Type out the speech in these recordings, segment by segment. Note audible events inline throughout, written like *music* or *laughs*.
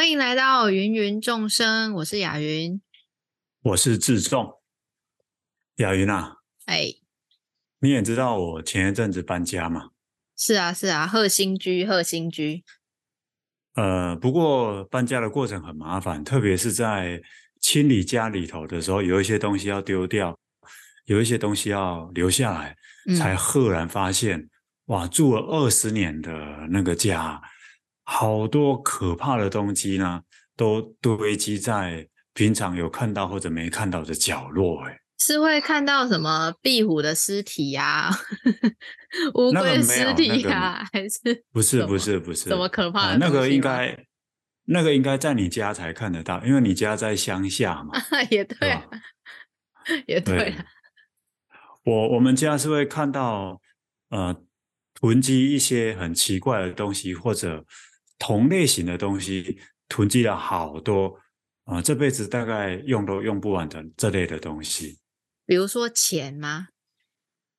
欢迎来到芸芸众生，我是雅云，我是志仲。雅云啊，哎，你也知道我前一阵子搬家嘛？是啊，是啊，贺新居，贺新居。呃，不过搬家的过程很麻烦，特别是在清理家里头的时候，有一些东西要丢掉，有一些东西要留下来，嗯、才赫然发现，哇，住了二十年的那个家。好多可怕的东西呢，都堆积在平常有看到或者没看到的角落。哎，是会看到什么壁虎的尸体呀、*laughs* 乌龟的尸体呀，还是不是不是不是什么可怕的、啊？那个应该那个应该在你家才看得到，因为你家在乡下嘛。*laughs* 也对、啊，也对、啊。我我们家是会看到呃囤积一些很奇怪的东西或者。同类型的东西囤积了好多啊、呃，这辈子大概用都用不完的这类的东西。比如说钱吗？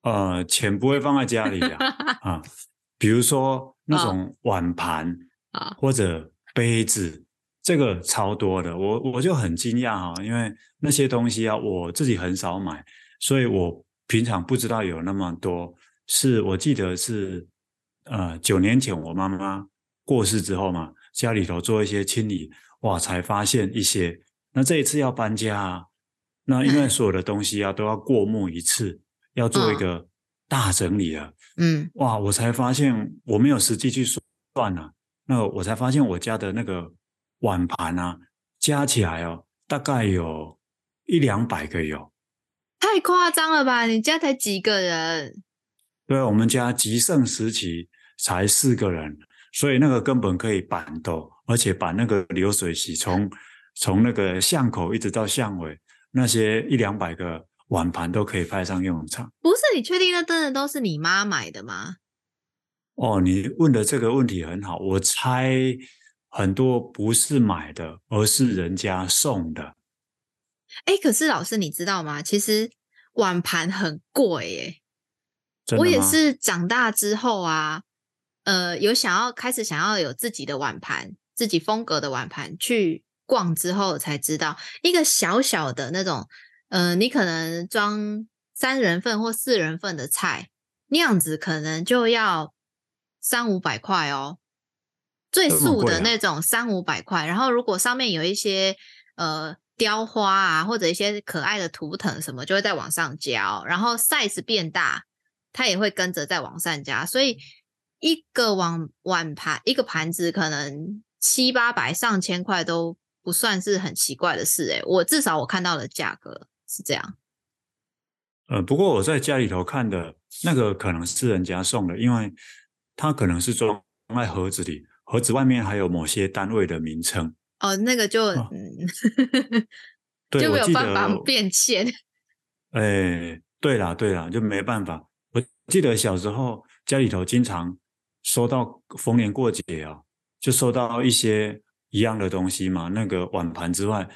呃，钱不会放在家里的 *laughs* 啊。比如说那种碗盘啊，或者杯子，这个超多的。我我就很惊讶哈，因为那些东西啊，我自己很少买，所以我平常不知道有那么多。是我记得是呃，九年前我妈妈。过世之后嘛，家里头做一些清理，哇，才发现一些。那这一次要搬家啊，那因为所有的东西啊都要过目一次，要做一个大整理了。嗯，哇，我才发现我没有实际去算啊，那我才发现我家的那个碗盘啊，加起来哦，大概有一两百个有。太夸张了吧？你家才几个人？对，我们家极盛时期才四个人。所以那个根本可以板斗，而且把那个流水席从从那个巷口一直到巷尾，那些一两百个碗盘都可以派上用场。不是，你确定那真的都是你妈买的吗？哦，你问的这个问题很好，我猜很多不是买的，而是人家送的。哎，可是老师你知道吗？其实碗盘很贵耶。我也是长大之后啊。呃，有想要开始想要有自己的碗盘，自己风格的碗盘，去逛之后才知道，一个小小的那种，呃，你可能装三人份或四人份的菜，那样子可能就要三五百块哦，最素的那种三五百块。然后如果上面有一些呃雕花啊，或者一些可爱的图腾什么，就会再往上加哦。然后 size 变大，它也会跟着再往上加，所以。一个碗碗盘，一个盘子可能七八百上千块都不算是很奇怪的事诶，我至少我看到的价格是这样。呃，不过我在家里头看的那个可能是人家送的，因为它可能是装在盒子里，盒子外面还有某些单位的名称。哦，那个就、*laughs* 对，就没有办法变现。哎，对啦对啦，就没办法。我记得小时候家里头经常。收到逢年过节啊，就收到一些一样的东西嘛。那个碗盘之外，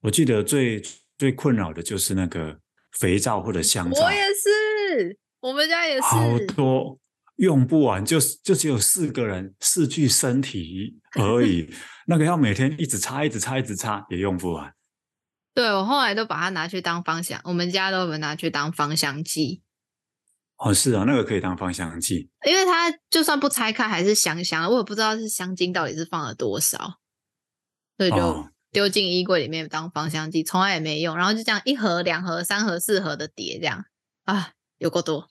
我记得最最困扰的就是那个肥皂或者香皂。我也是，我们家也是。好多用不完，就就只有四个人四具身体而已。*laughs* 那个要每天一直擦，一直擦，一直擦，也用不完。对，我后来都把它拿去当芳香，我们家都有拿去当芳香剂。哦，是啊，那个可以当芳香剂，因为它就算不拆开还是香香的，我也不知道是香精到底是放了多少，所以就丢进衣柜里面当芳香剂，从来也没用。然后就这样一盒、两盒、三盒、四盒的叠这样啊，有够多。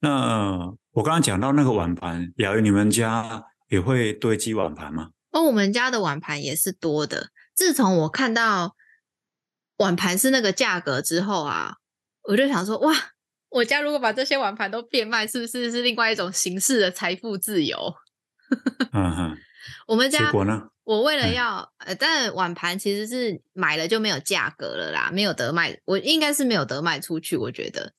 那我刚刚讲到那个碗盘，雅云，你们家也会堆积碗盘吗？哦，我们家的碗盘也是多的。自从我看到碗盘是那个价格之后啊，我就想说哇。我家如果把这些碗盘都变卖，是不是是另外一种形式的财富自由？*laughs* 嗯哼，我们家结果呢？我为了要呃，但碗盘其实是买了就没有价格了啦，没有得卖，我应该是没有得卖出去，我觉得。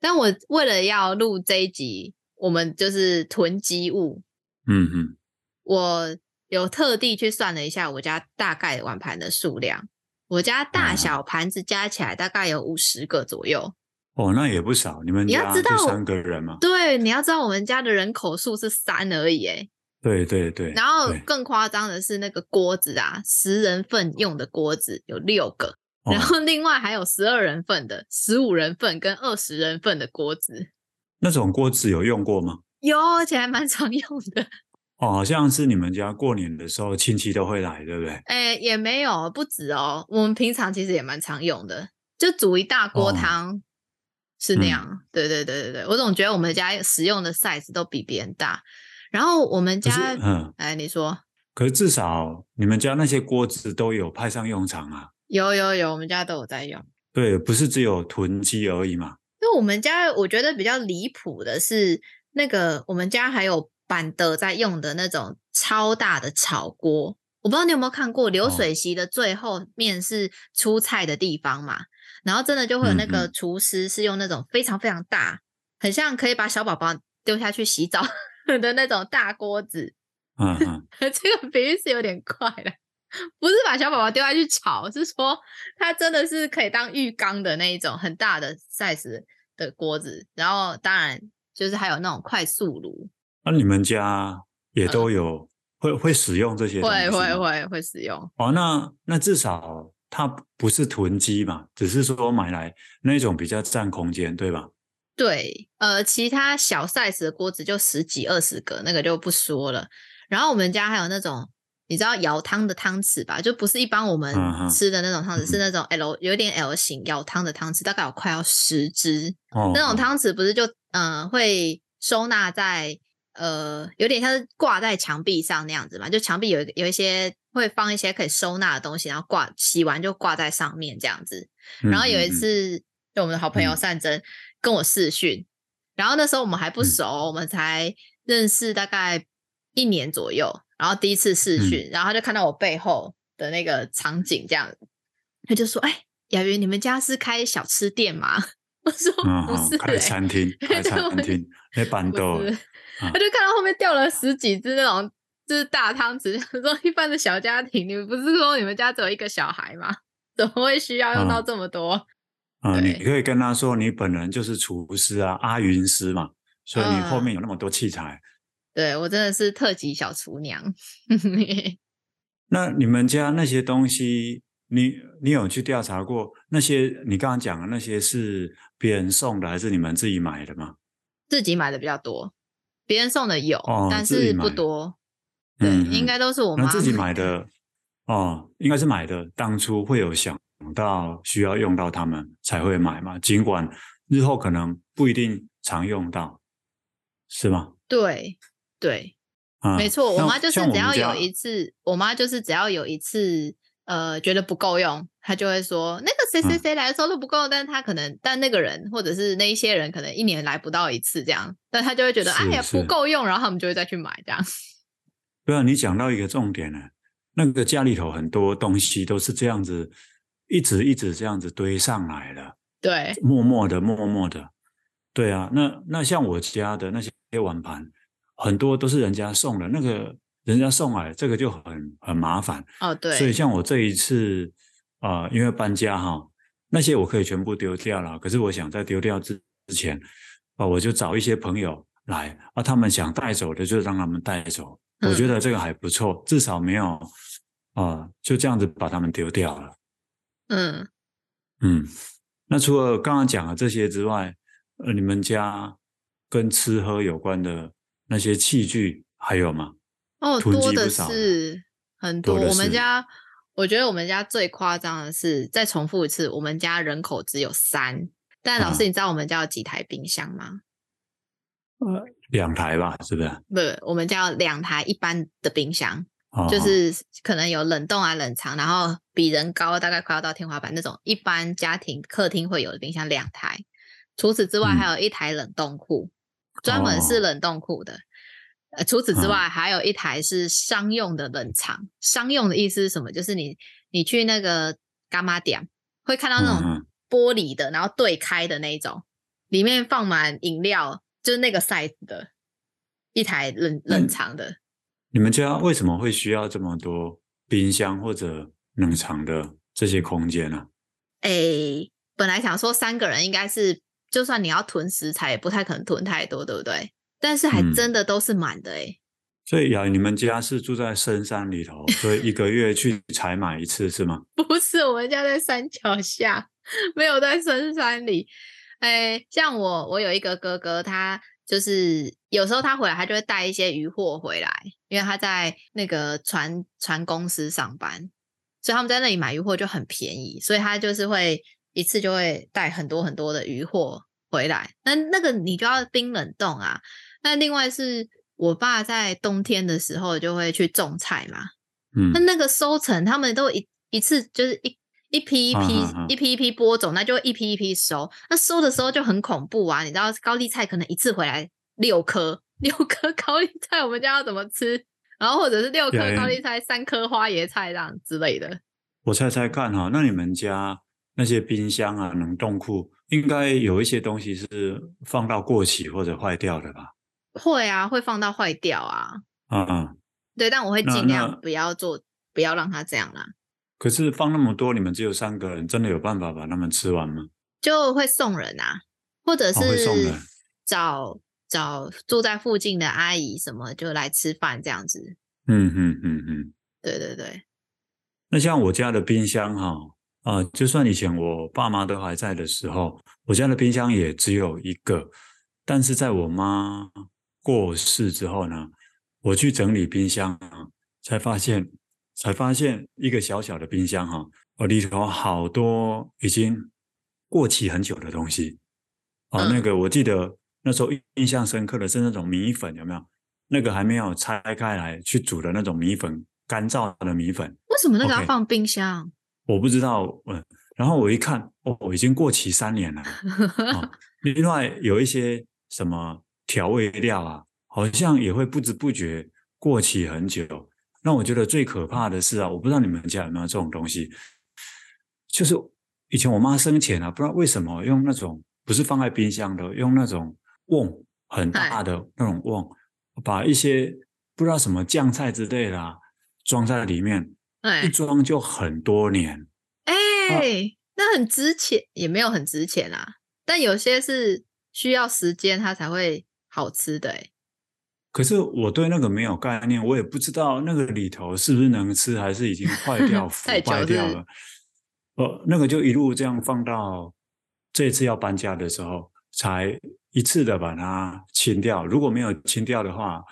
但我为了要录这一集，我们就是囤积物。嗯哼，我有特地去算了一下我家大概碗盘的数量，我家大小盘子加起来大概有五十个左右。哦，那也不少。你们你要知道三个人吗？对，你要知道我们家的人口数是三而已。哎，对对对。然后更夸张的是那个锅子啊，十人份用的锅子有六个，哦、然后另外还有十二人份的、十五人份跟二十人份的锅子。那种锅子有用过吗？有，而且还蛮常用的。哦，好像是你们家过年的时候亲戚都会来，对不对？哎，也没有，不止哦。我们平常其实也蛮常用的，就煮一大锅汤，哦、是那样。嗯、对对对对对，我总觉得我们家使用的 size 都比别人大。然后我们家，嗯，哎，你说，可是至少你们家那些锅子都有派上用场啊。有有有，我们家都有在用。对，不是只有囤积而已嘛。因为我们家我觉得比较离谱的是，那个我们家还有。板德在用的那种超大的炒锅，我不知道你有没有看过流水席的最后面是出菜的地方嘛？哦、然后真的就会有那个厨师是用那种非常非常大，很像可以把小宝宝丢下去洗澡的那种大锅子。嗯，嗯，这个比喻是有点快了，不是把小宝宝丢下去炒，是说它真的是可以当浴缸的那一种很大的 size 的锅子。然后当然就是还有那种快速炉。那、啊、你们家也都有、嗯、会会使用这些？会会会会使用。哦，那那至少它不是囤积嘛，只是说买来那种比较占空间，对吧？对，呃，其他小 size 的锅子就十几二十个，那个就不说了。然后我们家还有那种你知道舀汤的汤匙吧？就不是一般我们吃的那种汤匙，嗯、是那种 L 有点 L 型舀汤的汤匙，大概有快要十只。哦，那种汤匙不是就嗯、呃、会收纳在。呃，有点像是挂在墙壁上那样子嘛，就墙壁有有一些会放一些可以收纳的东西，然后挂洗完就挂在上面这样子。然后有一次，嗯、就我们的好朋友善珍跟我视讯，嗯、然后那时候我们还不熟，嗯、我们才认识大概一年左右，然后第一次视讯，嗯、然后他就看到我背后的那个场景这样，他就说：“哎，雅云，你们家是开小吃店吗？” *laughs* 我说：“不是、欸，开餐厅，*laughs* 开餐厅，那板豆。”他就看到后面掉了十几只那种就是大汤匙，*laughs* 说一般的小家庭，你们不是说你们家只有一个小孩吗？*laughs* 怎么会需要用到这么多？啊，对你可以跟他说，你本人就是厨师啊，阿云师嘛，所以你后面有那么多器材。嗯、对，我真的是特级小厨娘。*laughs* 那你们家那些东西，你你有去调查过？那些你刚刚讲的那些是别人送的，还是你们自己买的吗？自己买的比较多。别人送的有，哦、但是不多。对，嗯、应该都是我妈自己买的。哦，应该是买的。当初会有想到需要用到它们才会买嘛，尽管日后可能不一定常用到，是吗？对对，嗯、没错。我妈就是只要有一次，我，我妈就是只要有一次。呃，觉得不够用，她就会说那个谁谁谁来的时候都不够，嗯、但是他可能，但那个人或者是那一些人可能一年来不到一次这样，但她就会觉得是哎呀不够用，然后他们就会再去买这样。对啊，你讲到一个重点呢，那个家里头很多东西都是这样子，一直一直这样子堆上来的，对，默默的，默默的，对啊，那那像我家的那些碗盘，很多都是人家送的，那个。人家送来这个就很很麻烦哦，对，所以像我这一次啊、呃，因为搬家哈，那些我可以全部丢掉了。可是我想在丢掉之之前啊、呃，我就找一些朋友来啊，他们想带走的就让他们带走。嗯、我觉得这个还不错，至少没有啊、呃，就这样子把他们丢掉了。嗯嗯，那除了刚刚讲的这些之外，呃，你们家跟吃喝有关的那些器具还有吗？哦，多的是很多。多我们家，我觉得我们家最夸张的是，再重复一次，我们家人口只有三。但老师，你知道我们家有几台冰箱吗？呃，两台吧，是不是？不，我们家有两台一般的冰箱，哦、就是可能有冷冻啊、冷藏，然后比人高，大概快要到天花板那种。一般家庭客厅会有的冰箱两台。除此之外，还有一台冷冻库，嗯、专门是冷冻库的。呃，除此之外，还有一台是商用的冷藏。嗯、商用的意思是什么？就是你你去那个干妈店会看到那种玻璃的，嗯、然后对开的那一种，里面放满饮料，就是那个 size 的一台冷冷藏的。你们家为什么会需要这么多冰箱或者冷藏的这些空间呢？诶，本来想说三个人应该是，就算你要囤食材，也不太可能囤太多，对不对？但是还真的都是满的哎、欸所以呀，你们家是住在深山里头，所以一个月去采买一次是吗？*laughs* 不是，我们家在山脚下，没有在深山里。哎，像我，我有一个哥哥，他就是有时候他回来，他就会带一些鱼货回来，因为他在那个船船公司上班，所以他们在那里买鱼货就很便宜，所以他就是会一次就会带很多很多的鱼货回来。那那个你就要冰冷冻啊。那另外是我爸在冬天的时候就会去种菜嘛，嗯，那那个收成他们都一一次就是一。一批一批啊啊啊一批一批播种，那就一批一批收。那收的时候就很恐怖啊！你知道高丽菜可能一次回来六颗，六颗高丽菜，我们家要怎么吃？然后或者是六颗高丽菜，三颗花椰菜这样之类的。我猜猜看哈，那你们家那些冰箱啊、冷冻库，应该有一些东西是放到过期或者坏掉的吧？会啊，会放到坏掉啊。嗯嗯，对，但我会尽量不要做，不要让它这样啦。可是放那么多，你们只有三个人，真的有办法把他们吃完吗？就会送人啊，或者是找、哦、找住在附近的阿姨什么，就来吃饭这样子。嗯嗯嗯嗯，对对对。那像我家的冰箱哈，啊、呃，就算以前我爸妈都还在的时候，我家的冰箱也只有一个。但是在我妈过世之后呢，我去整理冰箱，才发现。才发现一个小小的冰箱哈，我里头好多已经过期很久的东西啊。那个我记得那时候印象深刻的是那种米粉，有没有？那个还没有拆开来去煮的那种米粉，干燥的米粉。为什么那个要放冰箱？Okay, 我不知道。嗯，然后我一看，哦，已经过期三年了。啊，*laughs* 另外有一些什么调味料啊，好像也会不知不觉过期很久。让我觉得最可怕的是啊，我不知道你们家有没有这种东西，就是以前我妈生前啊，不知道为什么用那种不是放在冰箱的，用那种瓮很大的那种瓮，把一些不知道什么酱菜之类的啊，装在里面，一装就很多年。哎、欸，啊，那很值钱，也没有很值钱啊，但有些是需要时间它才会好吃的哎。可是我对那个没有概念，我也不知道那个里头是不是能吃，还是已经坏掉、*laughs* 腐败掉了。呃，那个就一路这样放到这次要搬家的时候，才一次的把它清掉。如果没有清掉的话，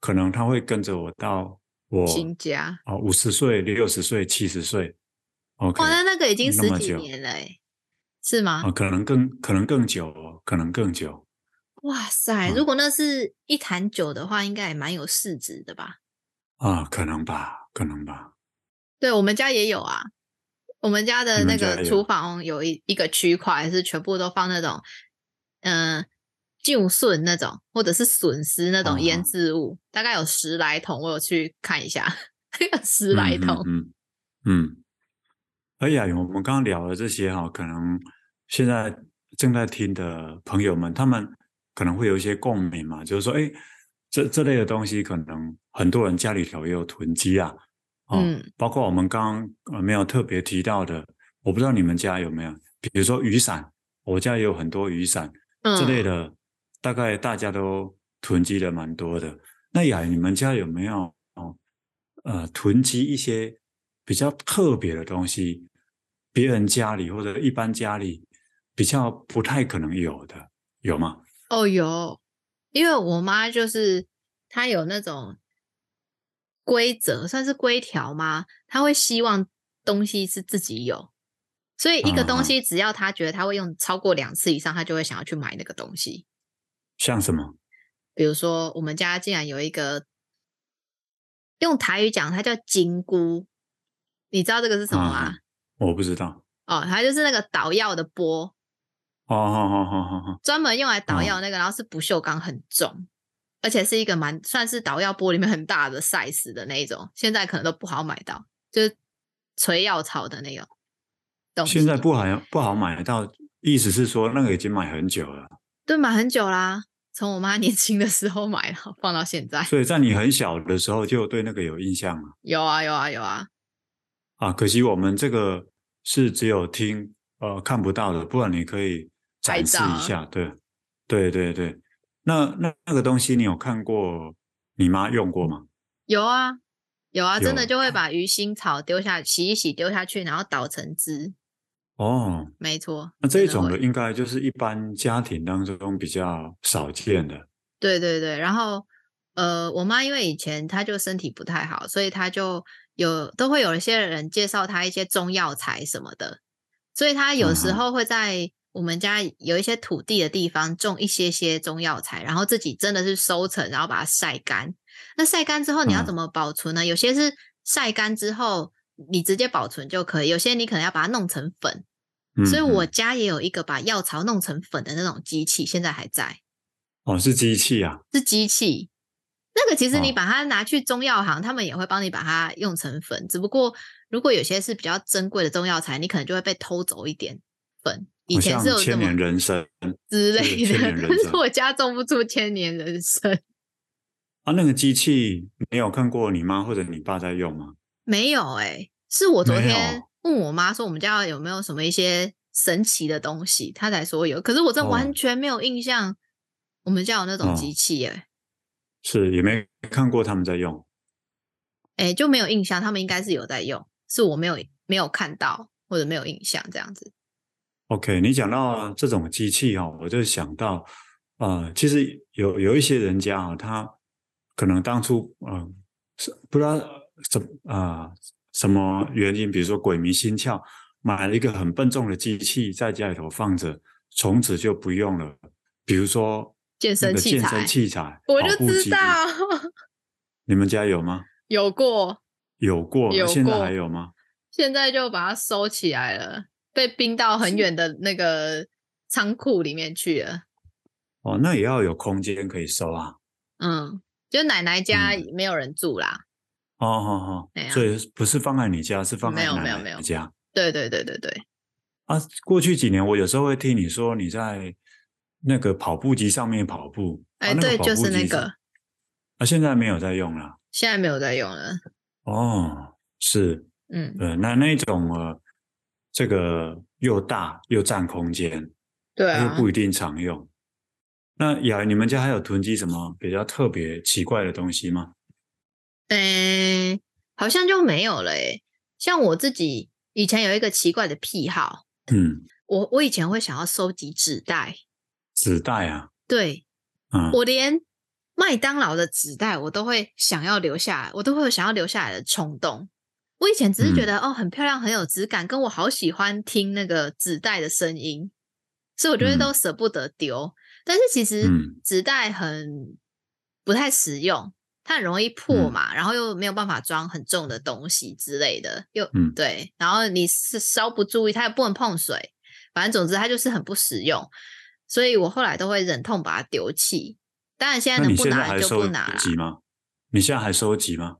可能它会跟着我到我新家哦，五十岁、六十岁、七十岁。OK，哇，那那个已经十几年了，是吗？哦可能更可能更久，可能更久。哇塞！如果那是一坛酒的话，嗯、应该也蛮有市值的吧？啊，可能吧，可能吧。对，我们家也有啊，我们家的那个厨房有一一个区块是全部都放那种，嗯，旧笋那种，或者是笋丝那种腌制物，啊，大概有十来桶，我有去看一下，*laughs* 十来桶。嗯嗯，嗯。哎呀，我们刚刚聊的这些哈，可能现在正在听的朋友们，他们。可能会有一些共鸣嘛，就是说，哎，这这类的东西，可能很多人家里头也有囤积啊，哦、嗯，包括我们刚刚呃没有特别提到的，我不知道你们家有没有，比如说雨伞，我家也有很多雨伞，嗯，这类的，大概大家都囤积的蛮多的。那雅，你们家有没有哦？呃，囤积一些比较特别的东西，别人家里或者一般家里比较不太可能有的，有吗？哦，有，因为我妈就是她有那种规则，算是规条吗？她会希望东西是自己有，所以一个东西只要她觉得她会用超过两次以上，她就会想要去买那个东西。像什么？比如说，我们家竟然有一个用台语讲，它叫金菇，你知道这个是什么吗？啊，我不知道。哦，它就是那个捣药的钵。哦，好好好好好，专门用来捣药那个，然后是不锈钢，很重，而且是一个蛮算是捣药钵里面很大的 size 的那一种，现在可能都不好买到，就是锤药草的那个东西。现在不好不好买到，意思是说那个已经买很久了。对，买很久啦，从我妈年轻的时候买了，*laughs* 放到现在。所以在你很小的时候就对那个有印象了。有啊，有啊，有啊。啊，可惜我们这个是只有听呃看不到的，不然你可以。展示一下，对，对对对，那那那个东西你有看过你妈用过吗？有啊，有啊，真的就会把鱼腥草丢下，洗一洗丢下去，然后捣成汁。哦，没错。那这种的应该就是一般家庭当中比较少见的。对对对，然后呃，我妈因为以前她就身体不太好，所以她就有都会有一些人介绍她一些中药材什么的，所以她有时候会在我们家有一些土地的地方种一些些中药材，然后自己真的是收成，然后把它晒干。那晒干之后你要怎么保存呢？嗯、有些是晒干之后你直接保存就可以，有些你可能要把它弄成粉。所以我家也有一个把药草弄成粉的那种机器，现在还在。哦，是机器啊？是机器。那个其实你把它拿去中药行，哦、他们也会帮你把它用成粉。只不过如果有些是比较珍贵的中药材，你可能就会被偷走一点粉。以前是有千年人参 *laughs* 之类的，但是我家种不出千年人参。啊，那个机器没有看过你妈或者你爸在用吗？没有哎、欸，是我昨天问我妈说我们家有没有什么一些神奇的东西，她才说有。可是我这完全没有印象。哦我们家有那种机器哎、欸哦，是也没看过他们在用，哎、欸，就没有印象，他们应该是有在用，是我没有没有看到或者没有印象这样子。OK，你讲到这种机器哈，我就想到，呃，其实有有一些人家啊，他可能当初嗯是、呃、不知道什啊、呃、什么原因，比如说鬼迷心窍，买了一个很笨重的机器在家里头放着，从此就不用了，比如说。健身器材，健身器材，我就知道。你们家有吗？有过，有过，有过。现在还有吗？现在就把它收起来了，被冰到很远的那个仓库里面去了。哦，那也要有空间可以收啊。嗯，就奶奶家没有人住啦。哦哦哦，所以不是放在你家，是放在奶奶家。没有没有没有。对对对对对。啊，过去几年我有时候会听你说你在。那个跑步机上面跑步，哎、欸，对，就是那个。啊，现在没有在用了。现在没有在用了。哦，是，嗯，对，那那种呃，这个又大又占空间，对啊，又不一定常用。那雅，你们家还有囤积什么比较特别奇怪的东西吗？嗯、欸，好像就没有了诶、欸。像我自己以前有一个奇怪的癖好，嗯，我我以前会想要收集纸袋。纸袋啊，对，嗯，我连麦当劳的纸袋我都会想要留下来，我都会有想要留下来的冲动。我以前只是觉得、嗯、哦，很漂亮，很有质感，跟我好喜欢听那个纸袋的声音，所以我觉得都舍不得丢。嗯、但是其实纸袋很不太实用，它很容易破嘛，嗯、然后又没有办法装很重的东西之类的，又、嗯、对，然后你是稍不注意，它又不能碰水，反正总之它就是很不实用。所以我后来都会忍痛把它丢弃。当然现在能不拿就不拿了。你现在还收集吗？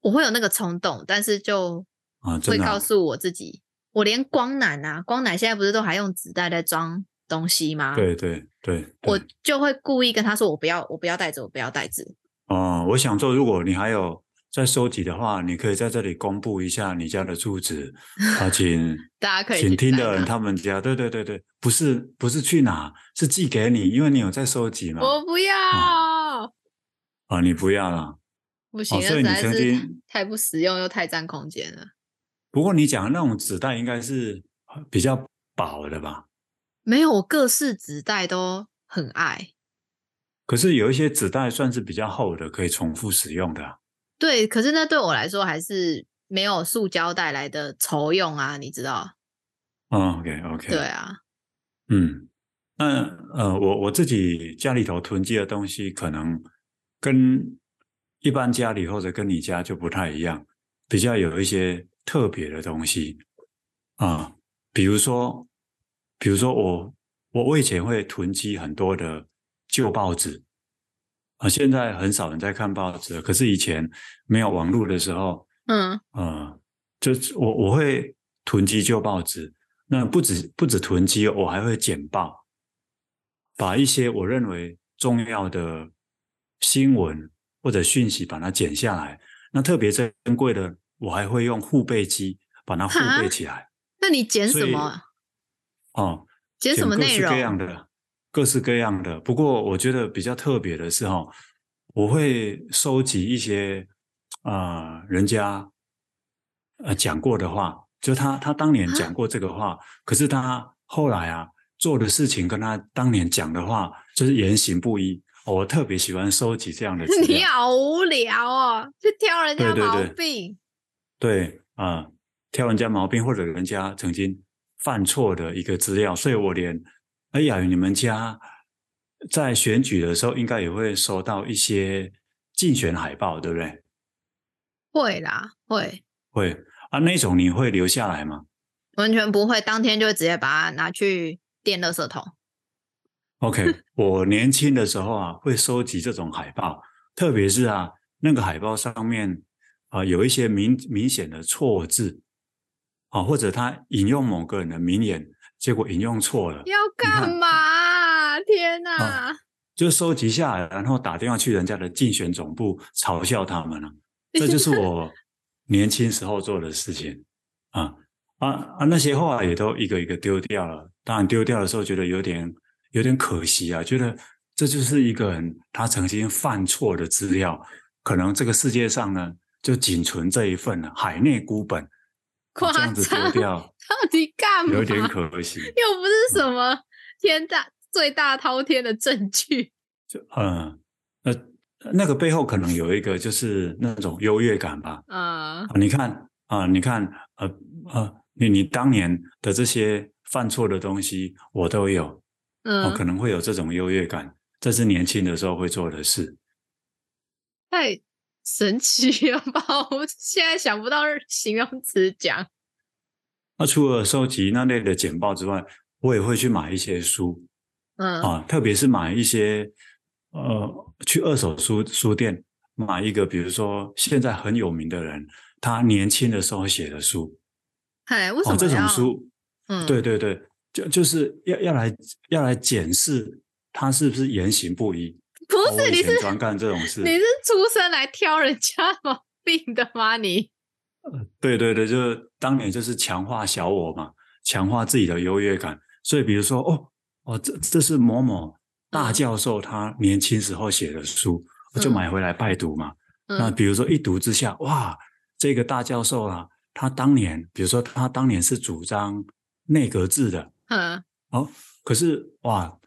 我会有那个冲动，但是就会告诉我自己，我连光缆啊，光缆现在不是都还用纸袋在装东西吗？对对对，我就会故意跟他说，我不要，我不要袋子，我不要袋子。哦，我想说，如果你还有。在收集的话，你可以在这里公布一下你家的住址啊，请 *laughs* 大家可以请听的人他们家，对对对对，不是不是去哪，是寄给你，因为你有在收集嘛。我不要啊，啊，你不要了，不行，所以你曾经太不实用又太占空间了。不过你讲的那种纸袋应该是比较薄的吧？没有，我各式纸袋都很爱。可是有一些纸袋算是比较厚的，可以重复使用的。对，可是那对我来说还是没有塑胶带来的愁用啊，你知道？哦，OK，OK，对啊，嗯，那呃，我我自己家里头囤积的东西，可能跟一般家里或者跟你家就不太一样，比较有一些特别的东西。啊，比如说，比如说我我我以前会囤积很多的旧报纸。啊，现在很少人在看报纸，可是以前没有网络的时候，嗯，嗯，就我我会囤积旧报纸，那不止不止囤积，我还会剪报，把一些我认为重要的新闻或者讯息把它剪下来，那特别珍贵的，我还会用护贝机把它护贝起来。那你剪什么？哦，剪什么内容？各式各样的。各式各样的，不过我觉得比较特别的是哈，我会收集一些啊、呃、人家呃讲过的话，就他他当年讲过这个话，啊、可是他后来啊做的事情跟他当年讲的话就是言行不一。我特别喜欢收集这样的 *laughs* 资料。你好无聊哦，去挑人家毛病。对啊、呃，挑人家毛病或者人家曾经犯错的一个资料，所以我连哎呀，你们家在选举的时候应该也会收到一些竞选海报，对不对？会啦，会会啊，那种你会留下来吗？完全不会，当天就直接把它拿去垫垃圾桶。OK，*laughs* 我年轻的时候啊，会收集这种海报，特别是啊，那个海报上面啊有一些明明显的错字啊，或者他引用某个人的名言，结果引用错了，要干嘛？天哪、啊！就收集下来，然后打电话去人家的竞选总部嘲笑他们了、啊。这就是我年轻时候做的事情啊啊啊！那些话也都一个一个丢掉了。当然，丢掉的时候觉得有点。有点可惜啊，觉得这就是一个人他曾经犯错的资料，可能这个世界上呢就仅存这一份了，海内孤本，夸张，这样子丢掉，到底干嘛？有点可惜，又不是什么天大最大滔天的证据。就嗯，那那个背后可能有一个就是那种优越感吧。嗯，啊、你看啊，你看，呃呃，你你当年的这些犯错的东西，我都有。嗯、哦，可能会有这种优越感，这是年轻的时候会做的事。太神奇了吧！*laughs* 我现在想不到形容词讲。那除了收集那类的简报之外，我也会去买一些书。嗯啊，特别是买一些呃，去二手书书店买一个，比如说现在很有名的人，他年轻的时候写的书。哎，为什么、哦、这种书？嗯，对对对。就就是要要来要来检视他是不是言行不一。不是，你是专干这种事？你是出生来挑人家毛病的吗？你？呃，对对对，就是当年就是强化小我嘛，强化自己的优越感。所以比如说，哦哦，这这是某某大教授他年轻时候写的书，我、嗯、就买回来拜读嘛。嗯、那比如说一读之下，哇，这个大教授啊，他当年，比如说他当年是主张内阁制的。嗯，哦，可是哇，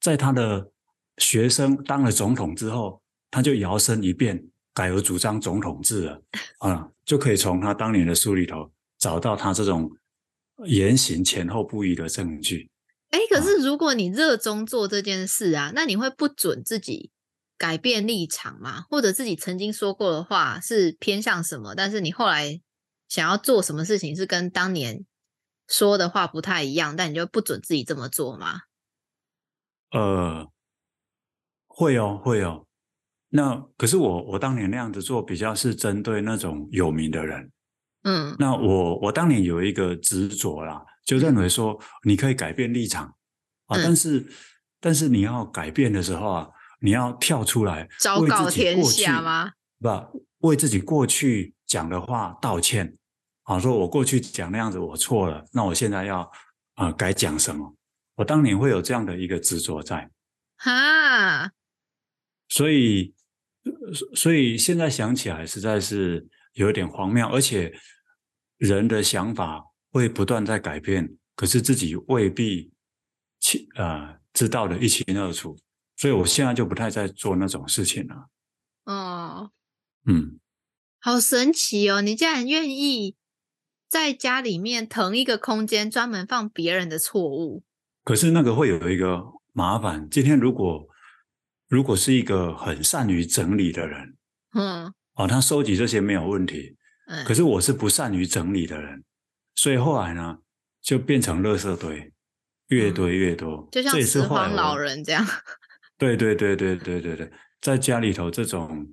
在他的学生当了总统之后，他就摇身一变，改而主张总统制了啊、嗯，就可以从他当年的书里头找到他这种言行前后不一的证据。哎，可是如果你热衷做这件事啊，那你会不准自己改变立场吗？或者自己曾经说过的话是偏向什么？但是你后来想要做什么事情是跟当年？说的话不太一样，但你就不准自己这么做吗？呃，会哦，会哦。那可是我，我当年那样子做，比较是针对那种有名的人。嗯，那我我当年有一个执着啦，就认为说你可以改变立场啊，但是、嗯、但是你要改变的时候啊，你要跳出来昭告天下吗？不，为自己过去讲的话道歉。好，说我过去讲那样子我错了，那我现在要啊、呃、改讲什么？我当年会有这样的一个执着在，哈，所以所以现在想起来实在是有点荒谬，而且人的想法会不断在改变，可是自己未必清啊知道的一清二楚，所以我现在就不太在做那种事情了。哦，嗯，好神奇哦，你竟然愿意。在家里面腾一个空间，专门放别人的错误。可是那个会有一个麻烦。今天如果如果是一个很善于整理的人，嗯，哦，他收集这些没有问题。嗯，可是我是不善于整理的人，所以后来呢，就变成垃圾堆，越堆越多。嗯，就像拾荒老人这样。*laughs* 对对对对对对对，在家里头这种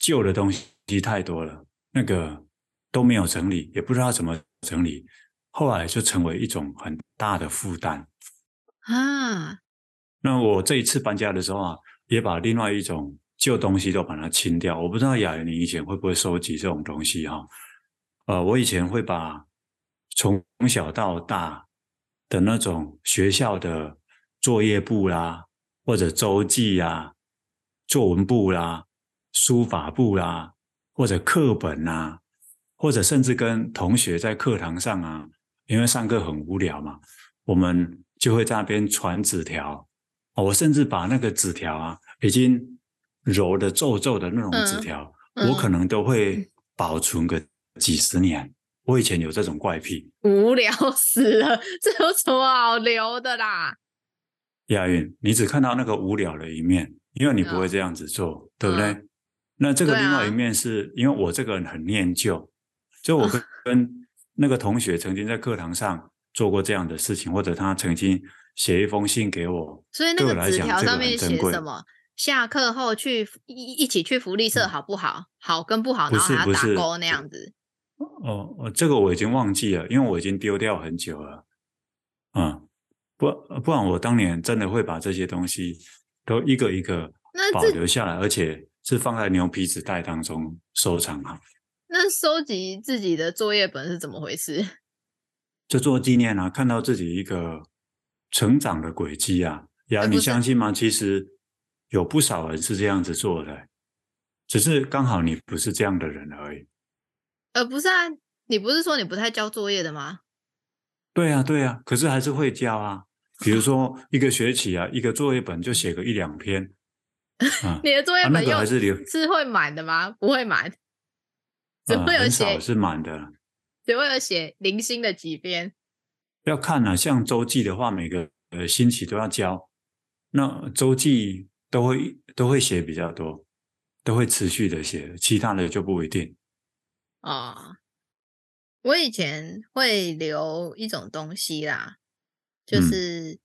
旧的东西太多了，那个。都没有整理，也不知道怎么整理，后来就成为一种很大的负担啊。那我这一次搬家的时候啊，也把另外一种旧东西都把它清掉。我不知道雅媛你以前会不会收集这种东西哈、啊？呃，我以前会把从小到大的那种学校的作业簿啦，或者周记啊、作文簿啦，书法簿啦、啊，或者课本啊，或者甚至跟同学在课堂上啊，因为上课很无聊嘛，我们就会在那边传纸条。我甚至把那个纸条啊，已经揉的皱皱的那种纸条，我可能都会保存个几十年。我以前有这种怪癖，无聊死了，这有什么好留的啦？亚云，你只看到那个无聊的一面，因为你不会这样子做，嗯、对不对？嗯、那这个另外一面是、啊、因为我这个人很念旧，就我跟跟那个同学曾经在课堂上做过这样的事情，或者他曾经。写一封信给我，所以那个纸条上面写什么？下课后去一一起去福利社好不好？嗯、好跟不好，然后还要打勾那样子。哦哦，这个我已经忘记了，因为我已经丢掉很久了。嗯，不不然我当年真的会把这些东西都一个一个保留下来，而且是放在牛皮纸袋当中收藏好。那收集自己的作业本是怎么回事？*laughs* 就做纪念啊，看到自己一个。成长的轨迹啊，呀，你相信吗？其实有不少人是这样子做的，只是刚好你不是这样的人而已。呃，不是啊，你不是说你不太交作业的吗？对啊，对啊，可是还是会交啊。比如说一个学期啊，一个作业本就写个一两篇。*laughs* 啊、你的作业本又还是留是会满的吗？不会满，只会有写、呃、是满的，只会有写零星的几篇。要看啊，像周记的话，每个呃星期都要交，那周记都会都会写比较多，都会持续的写，其他的就不一定。哦，我以前会留一种东西啦，就是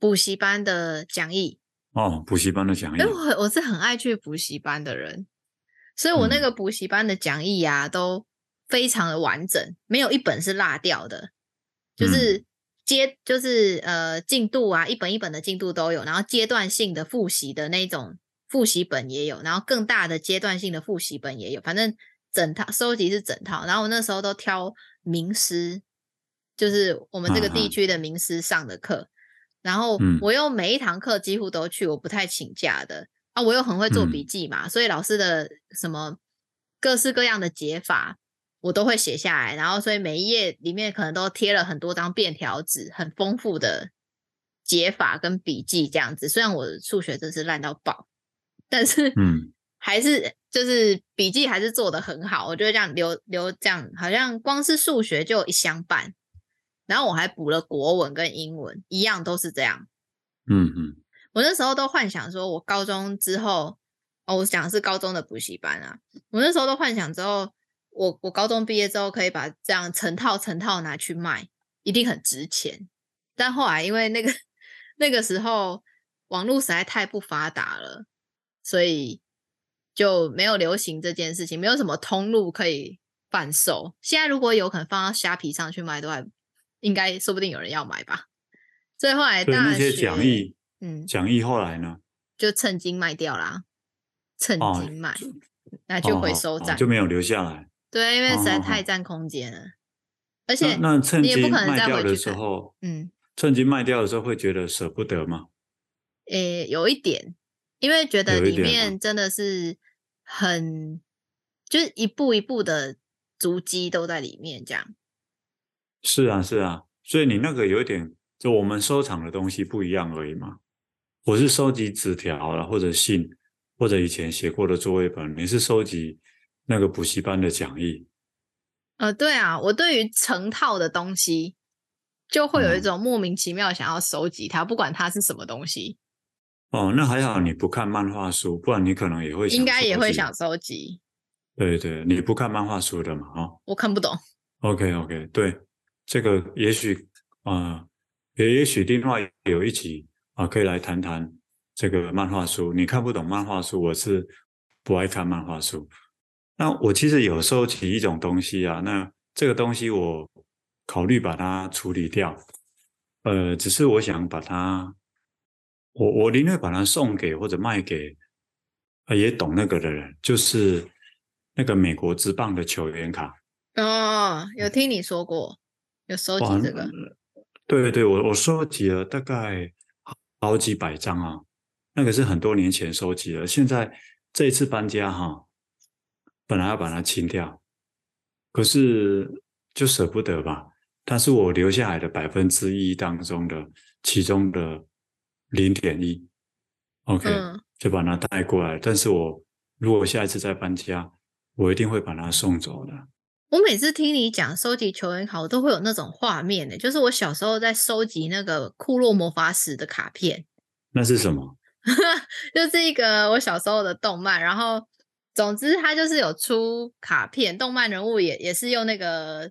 补习班的讲义。嗯、哦，补习班的讲义。因为我我是很爱去补习班的人，所以我那个补习班的讲义呀、啊，都非常的完整，没有一本是落掉的。就是阶，就是呃进度啊，一本一本的进度都有，然后阶段性的复习的那种复习本也有，然后更大的阶段性的复习本也有，反正整套收集是整套。然后我那时候都挑名师，就是我们这个地区的名师上的课，然后我又每一堂课几乎都去，我不太请假的啊，我又很会做笔记嘛，所以老师的什么各式各样的解法。我都会写下来，然后所以每一页里面可能都贴了很多张便条纸，很丰富的解法跟笔记这样子。虽然我的数学真是烂到爆，但是嗯，*laughs* 还是就是笔记还是做的很好。我就这样留留这样，好像光是数学就有一箱半，然后我还补了国文跟英文，一样都是这样。嗯嗯，我那时候都幻想说，我高中之后，哦，我讲的是高中的补习班啊，我那时候都幻想之后。我我高中毕业之后可以把这样成套成套拿去卖，一定很值钱。但后来因为那个那个时候网络实在太不发达了，所以就没有流行这件事情，没有什么通路可以贩售。现在如果有可能放到虾皮上去卖的话，应该说不定有人要买吧。所以后来大学那些讲义，嗯，讲义后来呢，就趁机卖掉啦，趁机卖，那、哦、就回收站、哦哦、就没有留下来。对，因为实在太占空间了，哦、而且那趁机卖掉的时候，嗯，趁机卖掉的时候会觉得舍不得吗？诶，有一点，因为觉得里面真的是很，就是一步一步的足迹都在里面，这样。是啊，是啊，所以你那个有一点，就我们收藏的东西不一样而已嘛。我是收集纸条了，或者信，或者以前写过的作业本，你是收集。那个补习班的讲义，呃，对啊，我对于成套的东西，就会有一种莫名其妙想要收集它，嗯、不管它是什么东西。哦，那还好你不看漫画书，不然你可能也会应该也会想收集。对对，你不看漫画书的嘛？哦，我看不懂。OK OK，对，这个也许啊，也、呃、也许另外有一集啊、呃，可以来谈谈这个漫画书。你看不懂漫画书，我是不爱看漫画书。那我其实有收集一种东西啊，那这个东西我考虑把它处理掉，呃，只是我想把它，我我宁愿把它送给或者卖给，呃，也懂那个的人，就是那个美国之棒的球员卡。哦，有听你说过，有收集这个？对对，我我收集了大概好几百张啊，那个是很多年前收集的，现在。这一次搬家哈，本来要把它清掉，可是就舍不得吧。它是我留下来的百分之一当中的其中的零点一，OK，嗯，就把它带过来。但是我如果下一次再搬家，我一定会把它送走的。我每次听你讲收集球员卡，我都会有那种画面的，就是我小时候在收集那个库洛魔法使的卡片。那是什么？*laughs* 就是一个我小时候的动漫，然后总之它就是有出卡片，动漫人物也也是用那个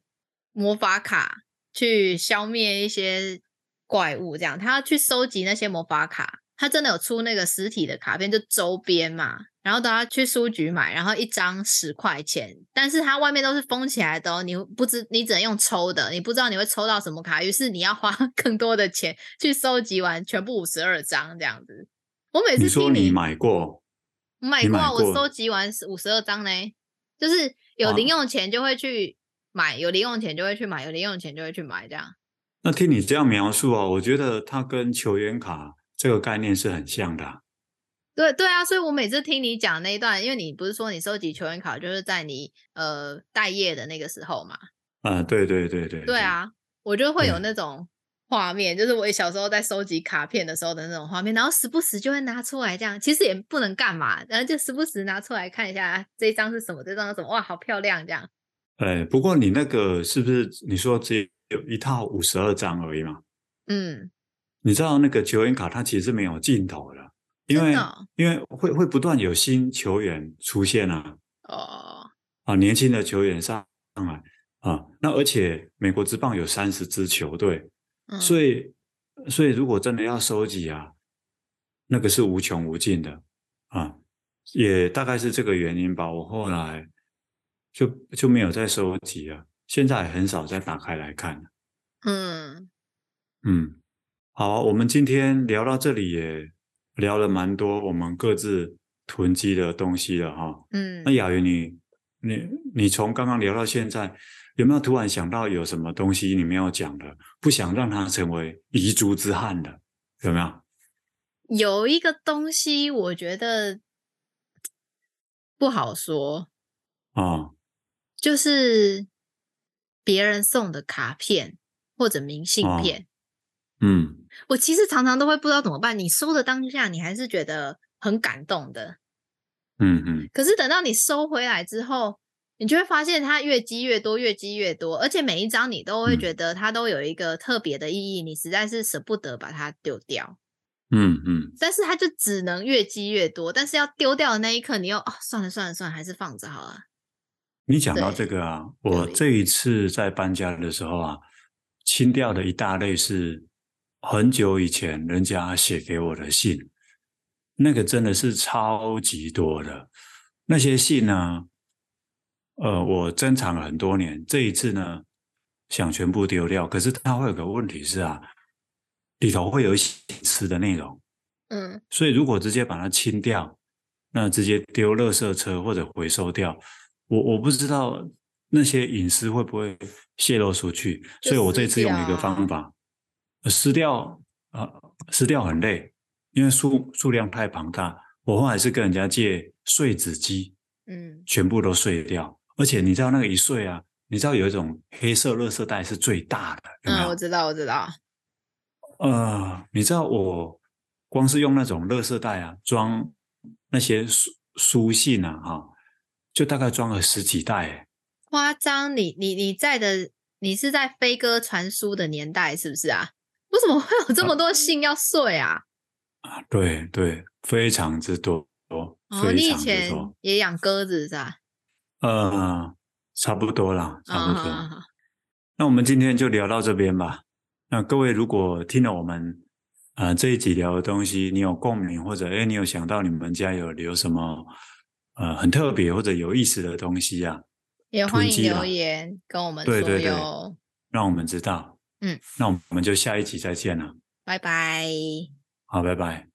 魔法卡去消灭一些怪物，这样他要去收集那些魔法卡，他真的有出那个实体的卡片，就周边嘛。然后都要去书局买，然后一张十块钱，但是它外面都是封起来的哦，你不知你只能用抽的，你不知道你会抽到什么卡，于是你要花 *laughs* 更多的钱去收集完全部五十二张这样子。我每次听你，你说你买过，买过，买过，我收集完五十二张呢，就是有零用钱就会去买，啊，有零用钱就会去买，有零用钱就会去买这样。那听你这样描述啊，我觉得它跟球员卡这个概念是很像的啊。对对啊，所以我每次听你讲那一段，因为你不是说你收集球员卡就是在你呃待业的那个时候嘛？啊，对对对对。对啊，我就会有那种画面，就是我小时候在收集卡片的时候的那种画面，然后时不时就会拿出来这样，其实也不能干嘛，然后就时不时拿出来看一下这一张是什么，这张是什么，哇，好漂亮这样。哎，不过你那个是不是你说只有一套五十二张而已嘛？嗯，你知道那个球员卡它其实是没有尽头的。因为因为会会不断有新球员出现啊，哦，啊，年轻的球员上上来啊，那而且美国职棒有三十支球队，嗯，所以所以如果真的要收集啊，那个是无穷无尽的啊，也大概是这个原因吧。我后来就就没有再收集了，现在很少再打开来看。嗯嗯，好，我们今天聊到这里也。聊了蛮多我们各自囤积的东西了哈，嗯，那雅云你你你从刚刚聊到现在，有没有突然想到有什么东西你没有讲的，不想让它成为遗珠之憾的，有没有？有一个东西我觉得不好说啊，就是别人送的卡片或者明信片。啊嗯，我其实常常都会不知道怎么办。你收的当下，你还是觉得很感动的，嗯嗯。可是等到你收回来之后，你就会发现它越积越多，越积越多，而且每一张你都会觉得它都有一个特别的意义，你实在是舍不得把它丢掉。嗯嗯。但是它就只能越积越多，但是要丢掉的那一刻，你又哦，算了算了算了，还是放着好了。你讲到这个啊，我这一次在搬家的时候啊，清掉的一大类是。很久以前，人家写给我的信，那个真的是超级多的。那些信呢，呃，我珍藏了很多年。这一次呢，想全部丢掉，可是它会有个问题是啊，里头会有一些隐私的内容。嗯，所以如果直接把它清掉，那直接丢垃圾车或者回收掉，我我不知道那些隐私会不会泄露出去。所以我这次用了一个方法。撕掉啊，撕掉很累，因为数数量太庞大。我后来是跟人家借碎纸机，嗯，全部都碎掉。而且你知道那个一碎啊，你知道有一种黑色垃圾袋是最大的，有没有？嗯，我知道，我知道。呃，你知道我光是用那种垃圾袋啊，装那些书书信啊，哈，就大概装了十几袋。夸张！你你你在的，你是在飞鸽传书的年代，是不是啊？为什么会有这么多信要碎啊？啊，对对，非常之多。哦，你以前也养鸽子是吧？呃，差不多啦，差不多。哦、好好好，那我们今天就聊到这边吧。那各位如果听了我们呃这一集聊的东西，你有共鸣，或者哎，你有想到你们家有留什么呃很特别或者有意思的东西啊，也欢迎留言跟我们说哟。让我们知道。嗯，那我们就下一集再见了，拜拜。好，拜拜。